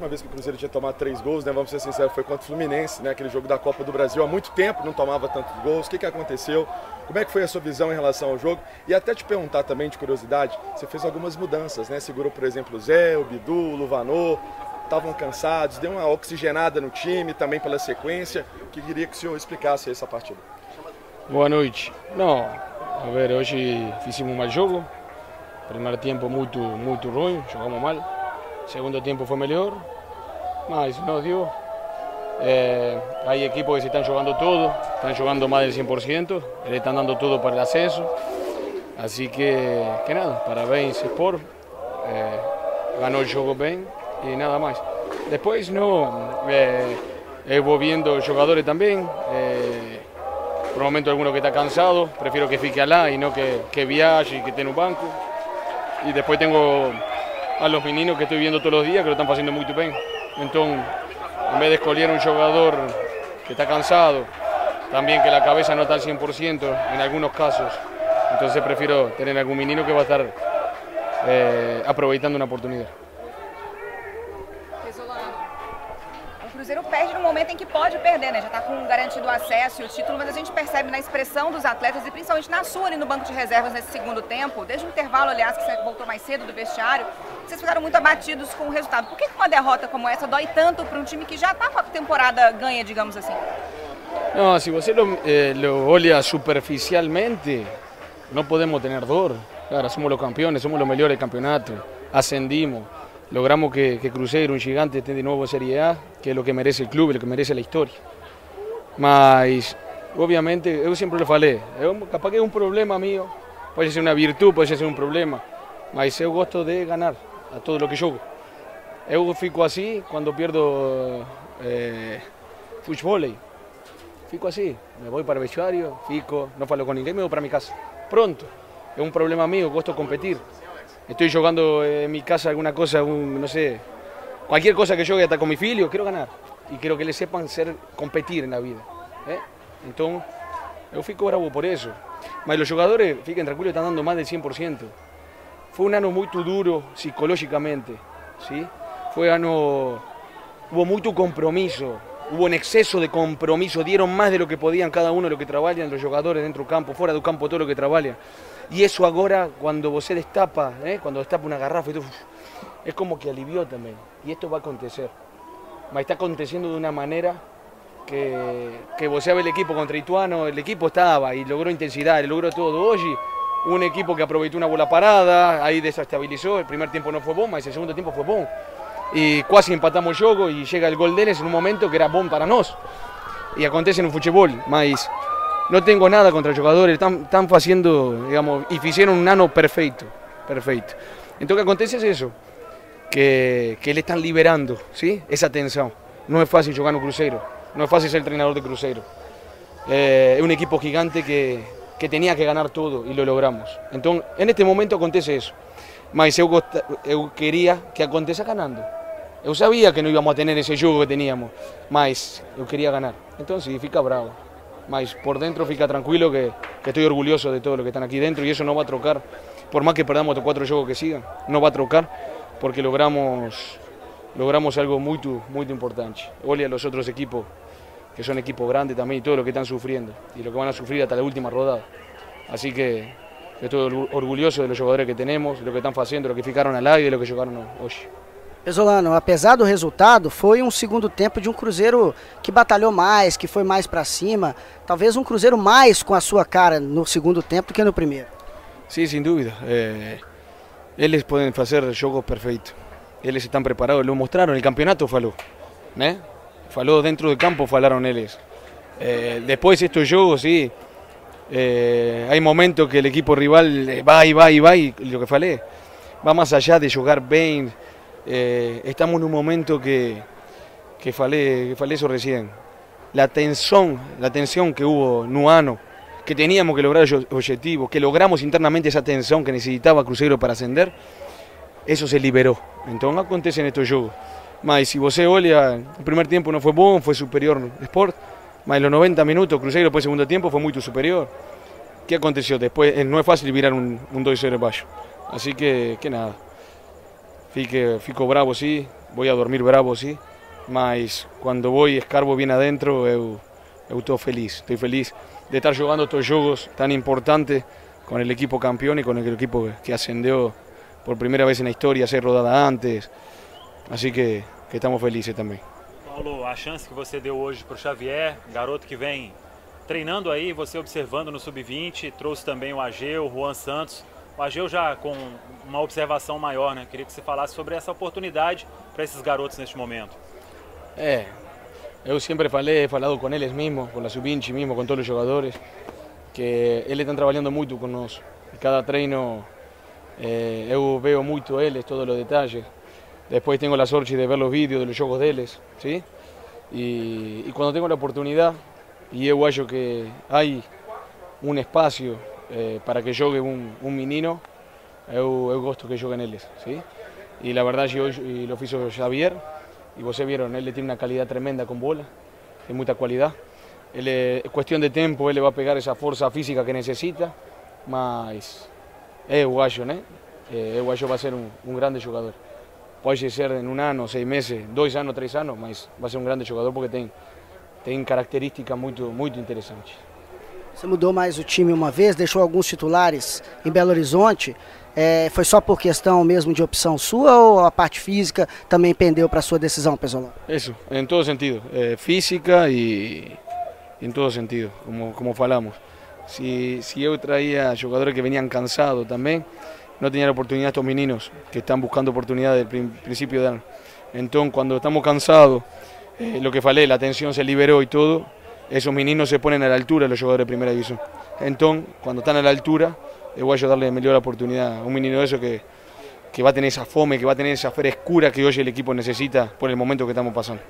última vez que o Cruzeiro tinha tomado três gols, né, vamos ser sinceros, foi contra o Fluminense, né, aquele jogo da Copa do Brasil. Há muito tempo não tomava tantos gols. O que, que aconteceu? Como é que foi a sua visão em relação ao jogo? E até te perguntar também, de curiosidade, você fez algumas mudanças, né? Segurou, por exemplo, o Zé, o Bidu, o Luvanor, estavam cansados, deu uma oxigenada no time também pela sequência. Que queria que o senhor explicasse essa partida. Boa noite. Não, a ver, hoje fizemos um mal jogo. Primeiro tempo muito, muito ruim, jogamos mal. Segundo tiempo fue mejor, más nos dio. Eh, hay equipos que se están jugando todo, están jugando más del 100%, le están dando todo para el ascenso. Así que, que nada, parabéns Sport, eh, ganó el juego bien y nada más. Después no, eh, voy viendo jugadores también, eh, por el momento alguno que está cansado, prefiero que fique allá y no que, que viaje y que esté un banco. Y después tengo a los meninos que estoy viendo todos los días que lo están haciendo muy bien. Entonces, en vez de escoger un jugador que está cansado, también que la cabeza no está al 100% en algunos casos, entonces prefiero tener algún menino que va a estar eh, aprovechando una oportunidad. Cruzeiro perde no momento em que pode perder, né? Já está com garantido o acesso e o título, mas a gente percebe na expressão dos atletas e principalmente na sua ali no banco de reservas nesse segundo tempo, desde o intervalo, aliás, que você voltou mais cedo do vestiário, vocês ficaram muito abatidos com o resultado. Por que uma derrota como essa dói tanto para um time que já está com a temporada ganha, digamos assim? Não, se você lo, eh, lo olha superficialmente, não podemos ter dor. Claro, somos os campeões, somos os melhores do campeonato, ascendimos. Logramos que, que, Cruzeiro, un gigante, esté de nuevo en Serie A, que es lo que merece el club, lo que merece la historia. Mas, obviamente, yo siempre lo falei, capaz que es un problema mío, puede ser una virtud, puede ser un problema, mas yo gosto de ganar a todo lo que jogo. Eu fico así cuando pierdo eh, fútbol. Fico así, me voy para el vestuario, fico, no falo con ninguém, me voy para mi casa. Pronto, es un problema mío, gosto competir estoy jugando en mi casa alguna cosa, no sé, cualquier cosa que yo hasta con mi filho, quiero ganar. Y quiero que le sepan ser, competir en la vida. ¿eh? Entonces, yo fico bravo por eso. Mas los jugadores, fiquen tranquilos, están dando más del 100%. Fue un año muy duro psicológicamente, ¿sí? Fue año, hubo mucho compromiso, hubo un exceso de compromiso, dieron más de lo que podían cada uno de los que trabajan, los jugadores dentro del campo, fuera del campo, todo lo que trabajan. Y eso ahora, cuando vos destapa, ¿eh? cuando destapa una garrafa, es como que alivió también. Y esto va a acontecer. Está aconteciendo de una manera que, que vos ve el equipo contra Ituano, el equipo estaba y logró intensidad, logró todo. Hoy un equipo que aprovechó una bola parada, ahí desestabilizó, el primer tiempo no fue bomba, el segundo tiempo fue bom. Y casi empatamos el y llega el gol de en un momento que era bom para nosotros. Y acontece en un fútbol, más no tengo nada contra jugadores, están, están haciendo, digamos, y hicieron un ano perfecto, perfecto. Entonces, que acontece es eso, que, que le están liberando, ¿sí? Esa tensión. No es fácil jugar un crucero, no es fácil ser entrenador de crucero. Eh, es un equipo gigante que, que tenía que ganar todo y lo logramos. Entonces, en este momento acontece eso. Mas yo, yo quería que acontece ganando. Yo sabía que no íbamos a tener ese juego que teníamos, mas yo quería ganar. Entonces significa bravo. Mas por dentro fica tranquilo que, estoy orgulloso de todo lo que están aquí dentro y eso no va a trocar, por más que perdamos los cuatro juegos que sigan, no va a trocar porque logramos, logramos algo muy, muy importante. Olha a los otros equipos, que son equipos grandes también y todo lo que están sufriendo y lo que van a sufrir hasta la última rodada. Así que estoy orgulloso de los jugadores que tenemos, de lo que están haciendo, lo que ficaron al aire de lo que jugaron hoy. Pesolano, apesar do resultado, foi um segundo tempo de um Cruzeiro que batalhou mais, que foi mais para cima. Talvez um Cruzeiro mais com a sua cara no segundo tempo do que no primeiro. Sim, sem dúvida. É... Eles podem fazer jogos perfeitos. Eles estão preparados, lo mostraram. O campeonato falou, né? Falou dentro do campo, falaram eles. É... Depois estes jogos, sim. É... Há momentos que o equipo rival vai, vai, vai. O que falei, vai mais allá de jogar bem Eh, estamos en un momento que, que falé, que eso recién. La tensión, la tensión que hubo Nuano, que teníamos que lograr objetivos, que logramos internamente esa tensión que necesitaba Cruzeiro para ascender, eso se liberó. Entonces acontece en estos juegos. Mas si vos olha, el primer tiempo no fue bueno, fue superior Sport, mas en los 90 minutos Cruzeiro después segundo tiempo fue muy superior. ¿Qué aconteció? Después eh, no es fácil virar un, un 2-0 Así que, que nada. Fico bravo, sí, voy a dormir bravo, sí, mas cuando voy escarbo bien adentro, eu, estou feliz, estoy feliz de estar jugando estos juegos tan importantes con el equipo campeón y con el equipo que ascendió por primera vez en la historia, ser rodada antes, así que, que estamos felices también. Paulo, a chance que você deu hoje para o Xavier, garoto que vem treinando aí, você observando no Sub-20, trouxe também o Ageu, o Juan Santos. Ageu já com uma observação maior, né? Queria que você falasse sobre essa oportunidade para esses garotos neste momento. É, eu sempre falei, he falado com eles mesmo, com a Sub-20 mesmo, com todos os jogadores, que eles estão trabalhando muito conosco. Cada treino eh, eu veo muito eles, todos os detalhes. Depois tenho a sorte de ver os vídeos dos jogos deles, ¿sí? E, e quando tenho a oportunidade y yo acho que hay un espacio eh, para que juegue un, un menino, eu, eu gosto que joguen eles, ¿sí? Y la verdad yo lo hizo Javier, y vos vieron, él tiene una calidad tremenda con bola, de mucha cualidad. Él es cuestión de tiempo, él le va a pegar esa fuerza física que necesita, mas es uruguayo, ¿no? Eh, uruguayo va a ser un, un grande jugador. Puede ser en un año, seis meses, dos años, tres años, mas va a ser un grande jugador porque tiene tem características muito, muito interessantes. Você mudou mais o time uma vez, deixou alguns titulares em Belo Horizonte. É, foi só por questão mesmo de opção sua ou a parte física também pendeu para a sua decisão, Pesolão? Isso, em todo sentido. É, física e em todo sentido, como, como falamos. Se, se eu traía jogadores que veniam cansados também, não tinha oportunidade estos meninos que estão buscando oportunidade desde o princípio do ano. Então, quando estamos cansados, eh, lo que falé, la tensión se liberó y todo, esos meninos se ponen a la altura los jugadores de primera división. Entonces, cuando están a la altura, es voy a darle mejor oportunidad a un menino de eso que, que va a tener esa fome, que va a tener esa frescura que hoy el equipo necesita por el momento que estamos pasando.